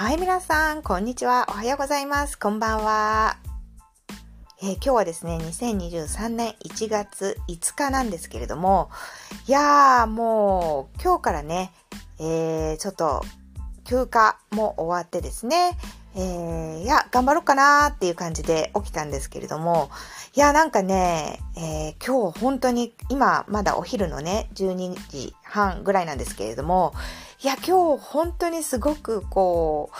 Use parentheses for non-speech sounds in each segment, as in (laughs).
はい、皆さん、こんにちは。おはようございます。こんばんは。えー今日はですね、2023年1月5日なんですけれども、いやー、もう、今日からね、えー、ちょっと、休暇も終わってですね、えー、いや、頑張ろうかなーっていう感じで起きたんですけれども、いや、なんかね、えー今日本当に、今まだお昼のね、12時半ぐらいなんですけれども、いや、今日本当にすごくこう、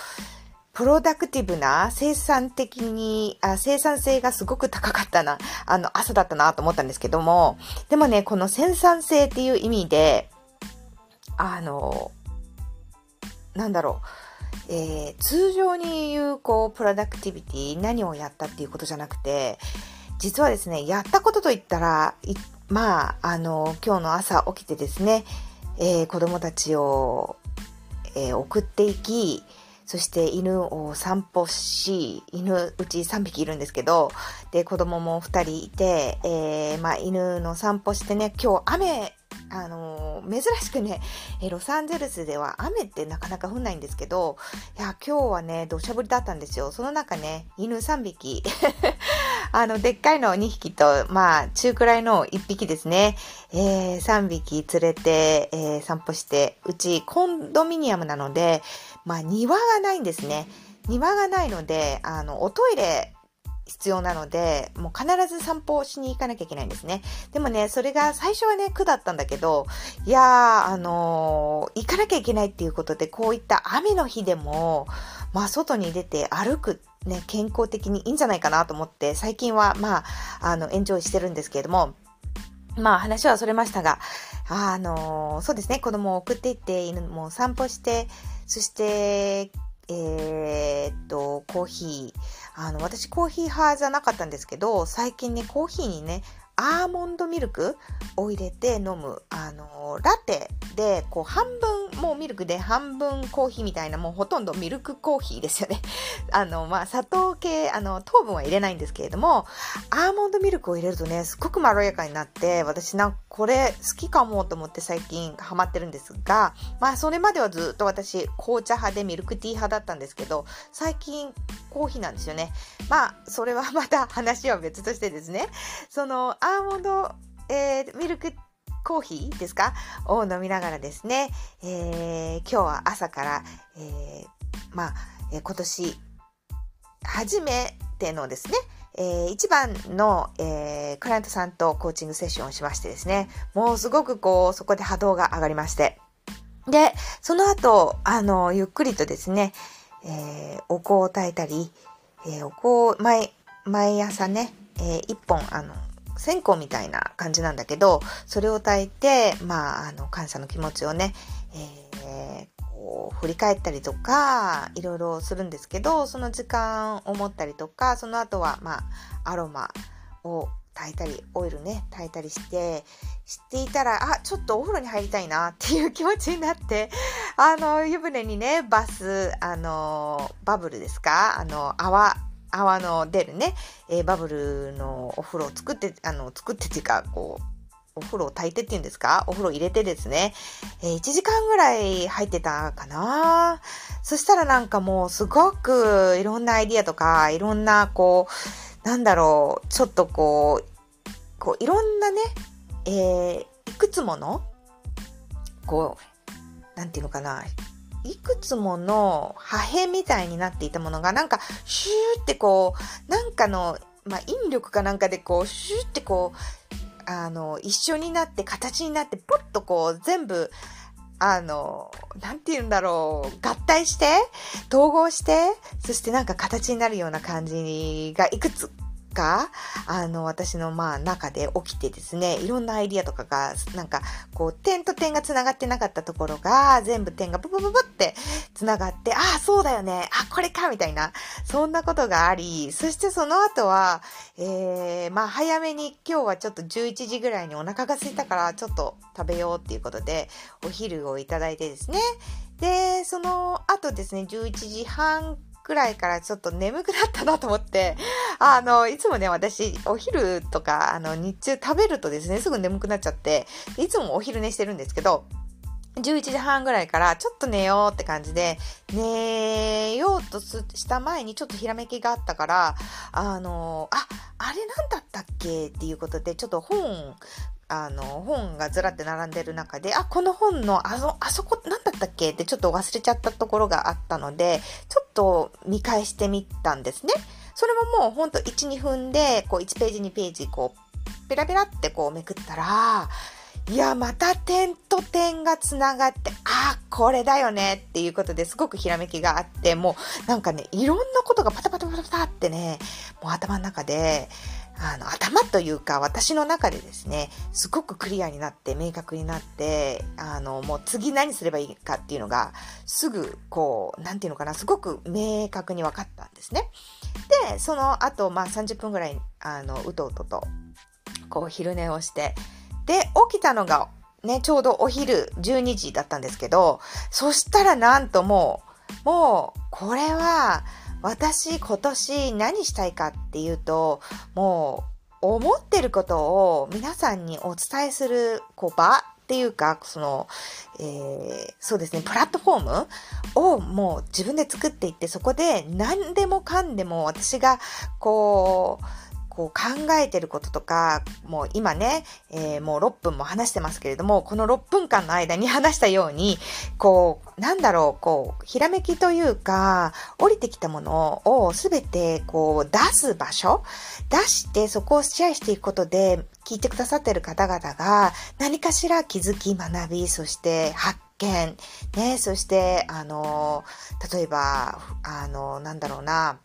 プロダクティブな生産的にあ、生産性がすごく高かったな、あの、朝だったなと思ったんですけども、でもね、この生産性っていう意味で、あの、なんだろう、えー通常に言う、こう、プロダクティビティ、何をやったっていうことじゃなくて、実はですね、やったことといったら、まあ、あの、今日の朝起きてですね、えー子供たちを、えー送っていき、そして犬を散歩し、犬、うち3匹いるんですけど、で、子供も2人いて、えーまあ、犬の散歩してね、今日雨、あのー珍しくね、えロサンゼルスでは雨ってなかなか降んないんですけど、いや、今日はね、土砂降りだったんですよ。その中ね、犬3匹、(laughs) あの、でっかいの2匹と、まあ、中くらいの1匹ですね。えー3匹連れて、えー散歩して、うちコンドミニアムなので、まあ、庭がないんですね。庭がないので、あの、おトイレ必要なので、もう必ず散歩しに行かなきゃいけないんですね。でもね、それが最初はね、苦だったんだけど、いやー、あのー行かなきゃいけないっていうことで、こういった雨の日でも、まあ、外に出て歩く、ね、健康的にいいんじゃないかなと思って、最近は、まあ、あの、エンジョイしてるんですけれども、まあ話はそれましたが、あのそうですね、子供を送っていって、犬も散歩して、そして、えーっと、コーヒー、あの、私コーヒー派じゃなかったんですけど、最近ね、コーヒーにね、アーモンドミルクを入れて飲む、あのラテで、こう、半分、もうミルクで半分コーヒーみたいな、もうほとんどミルクコーヒーですよね。(laughs) あの、まあ、砂糖系、あの、糖分は入れないんですけれども、アーモンドミルクを入れるとね、すごくまろやかになって、私なんかこれ好きかもと思って最近ハマってるんですが、まあそれまではずっと私紅茶派でミルクティー派だったんですけど、最近コーヒーなんですよね。まあそれはまた話は別としてですね、そのアアーモンド、えーミルクコーヒーですかを飲みながらですね、えー今日は朝から、えーまあ、えー今年初めてのですね、えー一番の、えークライアントさんとコーチングセッションをしましてですね、もうすごくこう、そこで波動が上がりまして。で、その後、あの、ゆっくりとですね、えーお香を炊いたり、えーお香を毎、毎朝ね、えー一本、あの、線香みたいな感じなんだけど、それを炊いて、まあ、あの、感謝の気持ちをね、えーこう振り返ったりとか、いろいろするんですけど、その時間を持ったりとか、その後は、まあ、アロマを炊いたり、オイルね、炊いたりして、していたら、あ、ちょっとお風呂に入りたいなっていう気持ちになって、あの、湯船にね、バス、あの、バブルですか？あの、泡、泡の出るね、えーバブルのお風呂を作って、あの、作ってっていうか、こう、お風呂を炊いてっていうんですか？お風呂入れてですね、えー1時間ぐらい入ってたかな。そしたらなんかもうすごくいろんなアイディアとか、いろんなこう、なんだろう、ちょっとこう、こういろんなね、えーいくつもの、こう、なんていうのかな、いくつもの破片みたいになっていたものが、なんか、シューってこう、なんかの、まあ、引力かなんかでこう、シューってこう、あの、一緒になって、形になって、ポッとこう、全部、あの、なんて言うんだろう、合体して、統合して、そしてなんか形になるような感じがいくつか、あの、私のまあ中で起きてですね、いろんなアイディアとかが、なんか、こう、点と点が繋がってなかったところが、全部点がブブブブって繋がって、ああ、そうだよね、あ、これか、みたいな、そんなことがあり、そしてその後は、えー、まあ早めに今日はちょっと11時ぐらいにお腹が空いたからちょっと食べようっていうことでお昼をいただいてですね。で、その後ですね、11時半くらいからちょっと眠くなったなと思って、あの、いつもね、私、お昼とか、あの、日中食べるとですね、すぐ眠くなっちゃって、いつもお昼寝してるんですけど、11時半ぐらいからちょっと寝ようって感じで、寝ようとした前にちょっとひらめきがあったから、あの、あ、あれなんだったっけ？っていうことで、ちょっと本、あの、本がずらって並んでる中で、あ、この本の、あの、あそこ、なんだったっけ？ってちょっと忘れちゃったところがあったので、ちょと見返してみたんですね。それももうほんと1、2分で、こう1ページ2ページ、こう、ペラペラってこうめくったら、いや、また点と点がつながって、あ、これだよねっていうことですごくひらめきがあって、もうなんかね、いろんなことがパタパタパタパタってね、もう頭の中で、あの、頭というか私の中でですね、すごくクリアになって明確になって、あの、もう次何すればいいかっていうのが、すぐこう、なんていうのかな、すごく明確に分かったんですね。で、その後、まあ30分ぐらい、あの、うとうとと、こう昼寝をして、で、起きたのがね、ちょうどお昼12時だったんですけど、そしたらなんともう、もう、これは、私今年何したいかっていうと、もう、思ってることを皆さんにお伝えする、こう、場っていうか、その、えー、そうですね、プラットフォームをもう自分で作っていって、そこで何でもかんでも私が、こう、こう考えてることとか、もう今ね、えー、もう6分も話してますけれども、この6分間の間に話したように、こう、なんだろう、こう、ひらめきというか、降りてきたものをすべてこう出す場所出してそこをシェアしていくことで、聞いてくださってる方々が何かしら気づき、学び、そして発見、ね、そして、あの、例えば、あの、なんだろうな、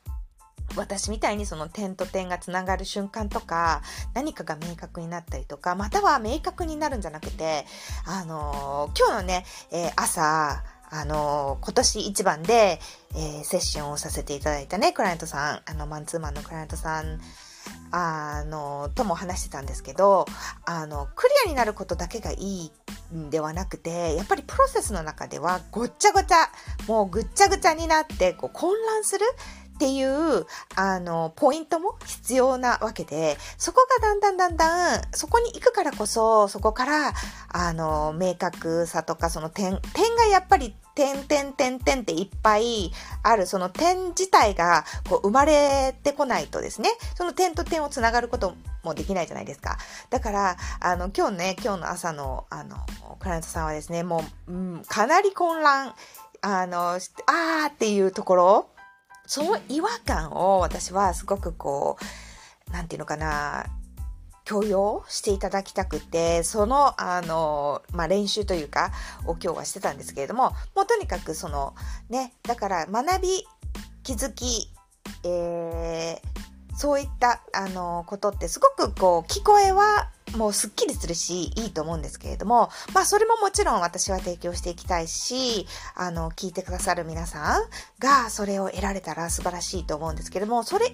私みたいにその点と点がつながる瞬間とか、何かが明確になったりとか、または明確になるんじゃなくて、あのー、今日のね、えー、朝、あのー、今年一番で、えー、セッションをさせていただいたね、クライアントさん、あの、マンツーマンのクライアントさん、あの、とも話してたんですけど、あの、クリアになることだけがいいんではなくて、やっぱりプロセスの中ではごっちゃごちゃ、もうぐっちゃぐちゃになって、こう混乱するっていう、あの、ポイントも必要なわけで、そこがだんだんだんだん、そこに行くからこそ、そこから、あの、明確さとか、その点、点がやっぱり、点、点、点、点っていっぱいある、その点自体が、こう、生まれてこないとですね、その点と点をつながることもできないじゃないですか。だから、あの、今日ね、今日の朝の、あの、クライアントさんはですね、もう、うん、かなり混乱、あの、あーっていうところ、その違和感を私はすごくこう、なんていうのかな、許容していただきたくて、その、あの、まあ、練習というか、を今日はしてたんですけれども、もうとにかくその、ね、だから学び、気づき、えー、そういった、あの、ことってすごくこう、聞こえはもうすっきりするし、いいと思うんですけれども、まあそれももちろん私は提供していきたいし、あの、聞いてくださる皆さんがそれを得られたら素晴らしいと思うんですけれども、それい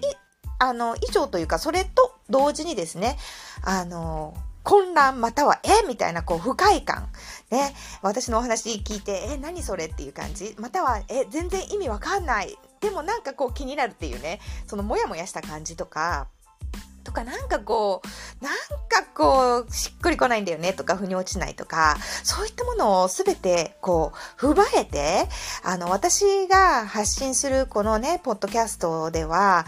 あの、以上というか、それと同時にですね、あの、混乱または、えみたいな、こう、不快感。ね。私のお話聞いて、え、何それっていう感じまたは、え、全然意味わかんない。でもなんかこう気になるっていうね、そのモヤモヤした感じとか、とかなんかこう、なんかこう、しっくりこないんだよねとか、腑に落ちないとか、そういったものをすべてこう、踏まえて、あの、私が発信するこのね、ポッドキャストでは、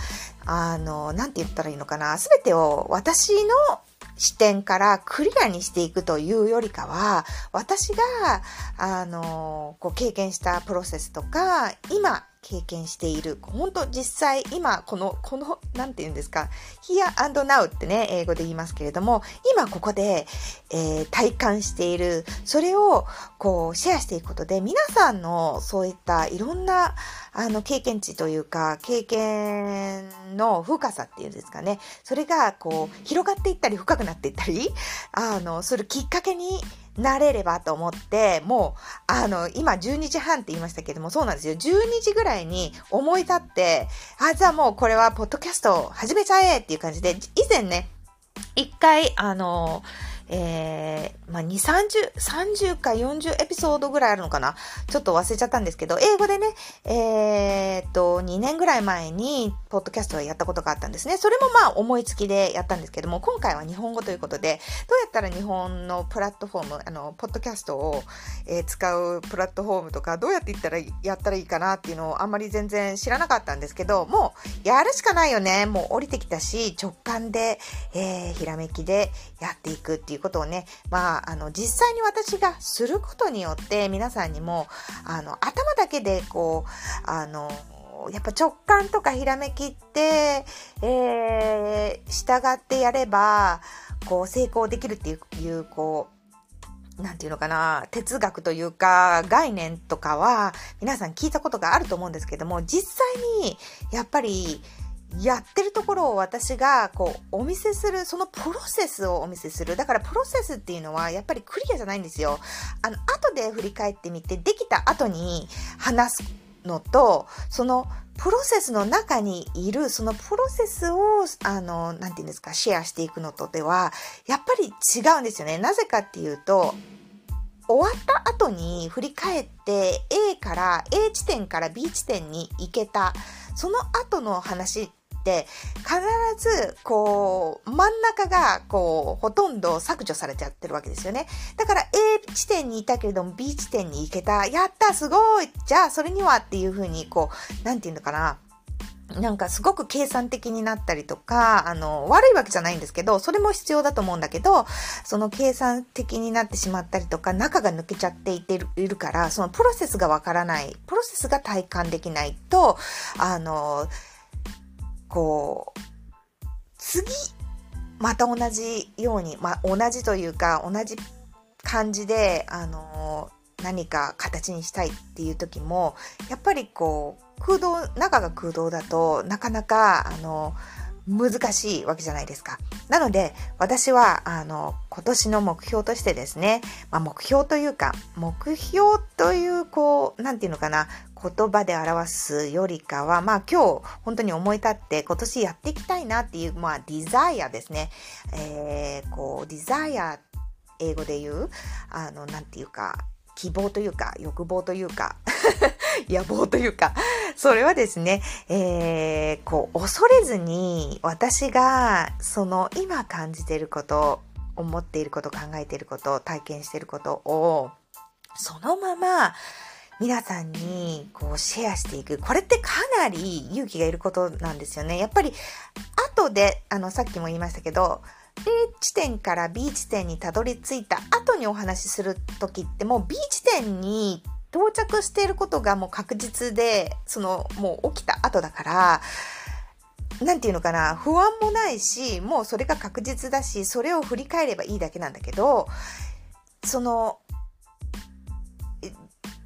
あの、なんて言ったらいいのかな、すべてを私の視点からクリアにしていくというよりかは、私が、あの、こう経験したプロセスとか、今経験している、本当実際今この、この、なんて言うんですか、here and now ってね、英語で言いますけれども、今ここで、えー、体感している、それをこうシェアしていくことで、皆さんのそういったいろんな、あの、経験値というか、経験の深さっていうんですかね、それがこう、広がっていったり深くなっていったり、あの、するきっかけになれればと思って、もう、あの、今12時半って言いましたけども、そうなんですよ。12時ぐらいに思い立って、あ、じゃあもうこれはポッドキャストを始めちゃえっていう感じで、以前ね、一回、あの、えー、まあ、2、30、30か40エピソードぐらいあるのかな？ちょっと忘れちゃったんですけど、英語でね、えー、っと、2年ぐらい前に、ポッドキャストをやったことがあったんですね。それもまあ、思いつきでやったんですけども、今回は日本語ということで、どうやったら日本のプラットフォーム、あの、ポッドキャストを、えー、使うプラットフォームとか、どうやって言ったら、やったらいいかなっていうのをあんまり全然知らなかったんですけど、もう、やるしかないよね。もう降りてきたし、直感で、えー、ひらめきでやっていくっていうていうことをね、まあ、あの、実際に私がすることによって皆さんにも、あの、頭だけでこう、あの、やっぱ直感とかひらめきって、えー、従ってやれば、こう、成功できるっていう、いうこう、なんていうのかな、哲学というか、概念とかは、皆さん聞いたことがあると思うんですけども、実際に、やっぱり、やってるところを私がこうお見せする、そのプロセスをお見せする。だからプロセスっていうのはやっぱりクリアじゃないんですよ。あの、後で振り返ってみて、できた後に話すのと、そのプロセスの中にいる、そのプロセスを、あの、なんて言うんですか、シェアしていくのとでは、やっぱり違うんですよね。なぜかっていうと、終わった後に振り返って A から A 地点から B 地点に行けた、その後の話って必ずこう真ん中がこうほとんど削除されちゃってるわけですよね。だから A 地点にいたけれども B 地点に行けた。やったすごいじゃあそれにはっていうふうにこう、なんていうのかな。なんかすごく計算的になったりとか、あの、悪いわけじゃないんですけど、それも必要だと思うんだけど、その計算的になってしまったりとか、中が抜けちゃっていているから、そのプロセスがわからない、プロセスが体感できないと、あの、こう、次、また同じように、まあ、同じというか、同じ感じで、あの何か形にしたいっていう時も、やっぱりこう、空洞、中が空洞だとなかなか、あの難しいわけじゃないですか。なので、私は、あの、今年の目標としてですね、まあ、目標というか、目標という、こう、なんていうのかな、言葉で表すよりかは、まあ今日本当に思い立って今年やっていきたいなっていう、まあディザイアですね。えー、こう、デザイア、英語で言う、あの、なんていうか、希望というか、欲望というか、(laughs) 野望というか、それはですね、えー、こう、恐れずに、私が、その、今感じていること、思っていること、考えていること、体験していることを、そのまま、皆さんにこうシェアしていく。これってかなり勇気がいることなんですよね。やっぱり後で、あの、さっきも言いましたけど、A 地点から B 地点にたどり着いた後にお話しする時ってもう B 地点に到着していることがもう確実で、そのもう起きた後だから、なんていうのかな、不安もないし、もうそれが確実だし、それを振り返ればいいだけなんだけど、その、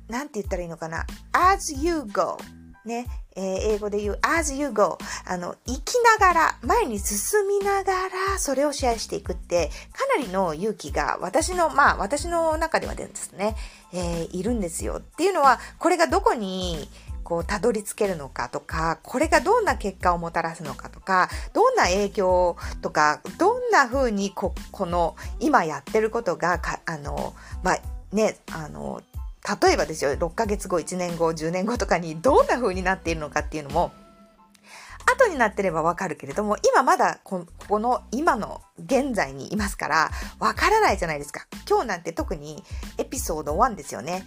なんて言ったらいいのかな？As you go ね、えー、英語で言う as you go あの、生きながら、前に進みながら、それをシェアしていくって、かなりの勇気が、私の、まあ、私の中ではですね、えー、いるんですよ。っていうのは、これがどこに、こう、たどり着けるのかとか、これがどんな結果をもたらすのかとか、どんな影響とか、どんな風にこ、この、今やってることが、か、あの、まあ、ね、あの、例えばですよ、6ヶ月後、1年後、10年後とかにどんな風になっているのかっていうのも、後になってればわかるけれども、今まだここの今の現在にいますから、わからないじゃないですか。今日なんて特にエピソード1ですよね。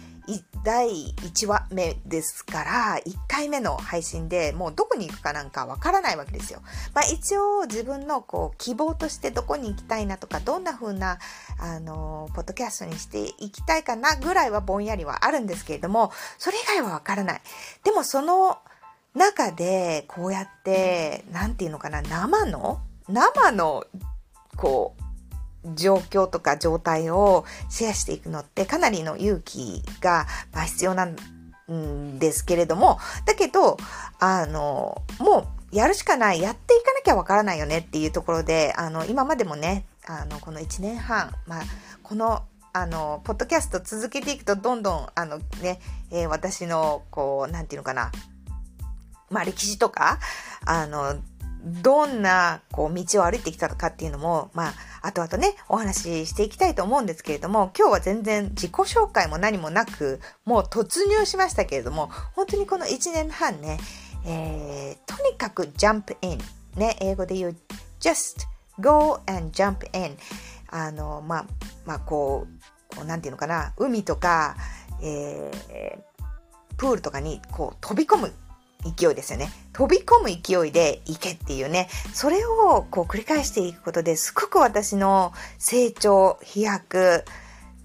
第1話目ですから、1回目の配信でもうどこに行くかなんかわからないわけですよ。まあ一応自分のこう希望としてどこに行きたいなとか、どんな風な、あの、ポッドキャストにしていきたいかなぐらいはぼんやりはあるんですけれども、それ以外はわからない。でもその中でこうやって、なんていうのかな、生の生の、こう、状況とか状態をシェアしていくのってかなりの勇気が必要なんですけれども、だけど、あの、もうやるしかない、やっていかなきゃわからないよねっていうところで、あの、今までもね、あの、この1年半、まあ、この、あの、ポッドキャスト続けていくと、どんどん、あのね、えー、私の、こう、なんていうのかな、まあ、歴史とか、あの、どんな、こう、道を歩いてきたかっていうのも、まあ、後々ね、お話ししていきたいと思うんですけれども、今日は全然自己紹介も何もなく、もう突入しましたけれども、本当にこの1年半ね、えー、とにかく jump in。ね、英語で言う just go and jump in。あの、まあ、まあ、こう、こうなんていうのかな、海とか、えー、プールとかにこう飛び込む勢いですよね。飛び込む勢いで行けっていうね。それをこう繰り返していくことですごく私の成長、飛躍、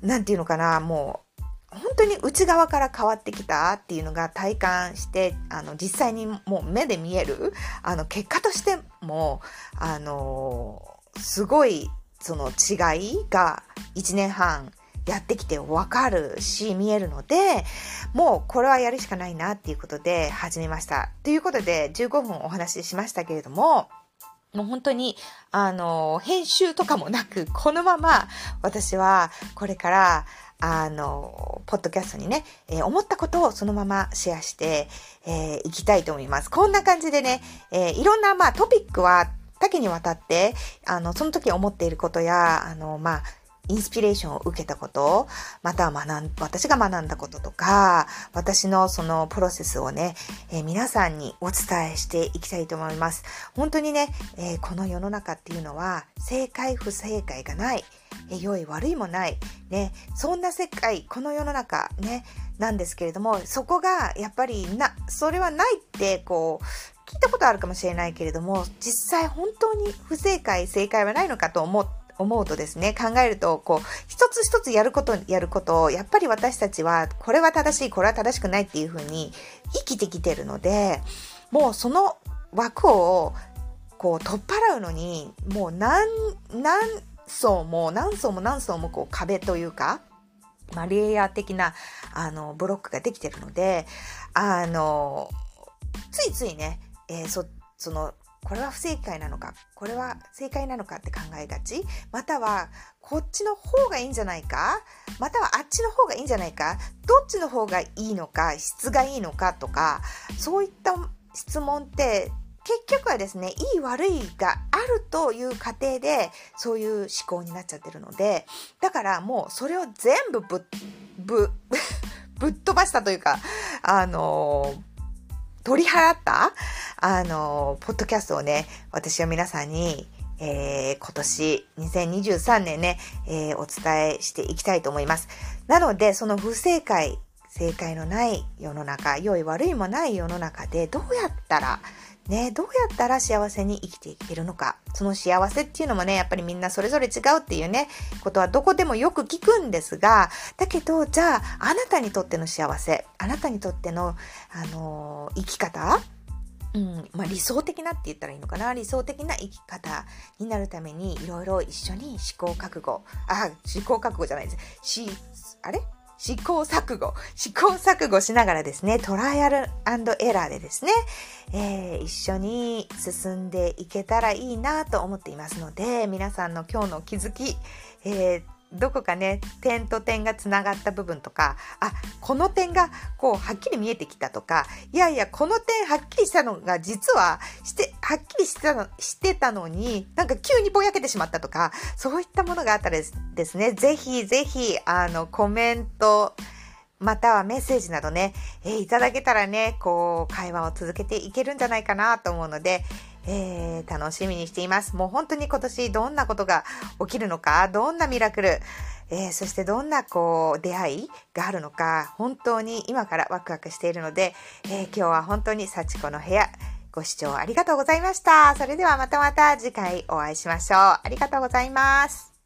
なんていうのかな、もう本当に内側から変わってきたっていうのが体感してあの実際にもう目で見えるあの結果としてもあのすごいその違いが1年半やってきてわかるし見えるのでもうこれはやるしかないなっていうことで始めました。ということで15分お話ししましたけれどももう本当に、あの、編集とかもなく、このまま私はこれから、あの、ポッドキャストにね、えー、思ったことをそのままシェアして、えー、いきたいと思います。こんな感じでね、えー、いろんな、まあ、トピックは多岐にわたって、あの、その時思っていることや、あの、まあ、インスピレーションを受けたこと、または学ん、私が学んだこととか、私のそのプロセスをね、えー、皆さんにお伝えしていきたいと思います。本当にね、えー、この世の中っていうのは、正解不正解がない、えー、良い悪いもない、ね、そんな世界、この世の中ね、なんですけれども、そこがやっぱりな、それはないって、こう、聞いたことあるかもしれないけれども、実際本当に不正解、正解はないのかと思って、思うとですね、考えると、こう、一つ一つやること、やることを、やっぱり私たちは、これは正しい、これは正しくないっていうふうに生きてきてるので、もうその枠を、こう、取っ払うのに、もう何、何層も、何層も何層も、こう、壁というか、まあ、レイヤー的な、あの、ブロックができてるので、あの、ついついね、えー、そ、その、これは不正解なのか？これは正解なのかって考えがち？またはこっちの方がいいんじゃないか？またはあっちの方がいいんじゃないか？どっちの方がいいのか？質がいいのかとかそういった質問って結局はですねいい悪いがあるという過程でそういう思考になっちゃってるのでだからもうそれを全部ぶぶ (laughs) ぶっ飛ばしたというかあの取り払ったあの、ポッドキャストをね、私は皆さんに、えー、今年2023年ね、えー、お伝えしていきたいと思います。なので、その不正解、正解のない世の中、良い悪いもない世の中でどうやったらね、どうやったら幸せに生きていけるのか。その幸せっていうのもね、やっぱりみんなそれぞれ違うっていうね、ことはどこでもよく聞くんですが、だけど、じゃあ、あなたにとっての幸せ、あなたにとっての、あのー、生き方うんまあ、理想的なって言ったらいいのかな。理想的な生き方になるためにいろいろ一緒に試行錯誤あ試行錯誤じゃないです。しあれ？試行錯誤。試行錯誤しながらですねトライアルエラーでですね、えー、一緒に進んでいけたらいいなと思っていますので皆さんの今日の気づき、えーどこかね点と点がつながった部分とかあこの点がこうはっきり見えてきたとかいやいやこの点はっきりしたのが実はしてはっきりしてたのしてたのになんか急にぼやけてしまったとかそういったものがあったらですね。ぜひぜひあのコメントまたはメッセージなどね、えー、いただけたらね、こう、会話を続けていけるんじゃないかなと思うので、えー、楽しみにしています。もう本当に今年どんなことが起きるのか、どんなミラクル、えー、そしてどんなこう出会いがあるのか、本当に今からワクワクしているので、えー、今日は本当に幸子の部屋、ご視聴ありがとうございました。それではまたまた次回お会いしましょう。ありがとうございます。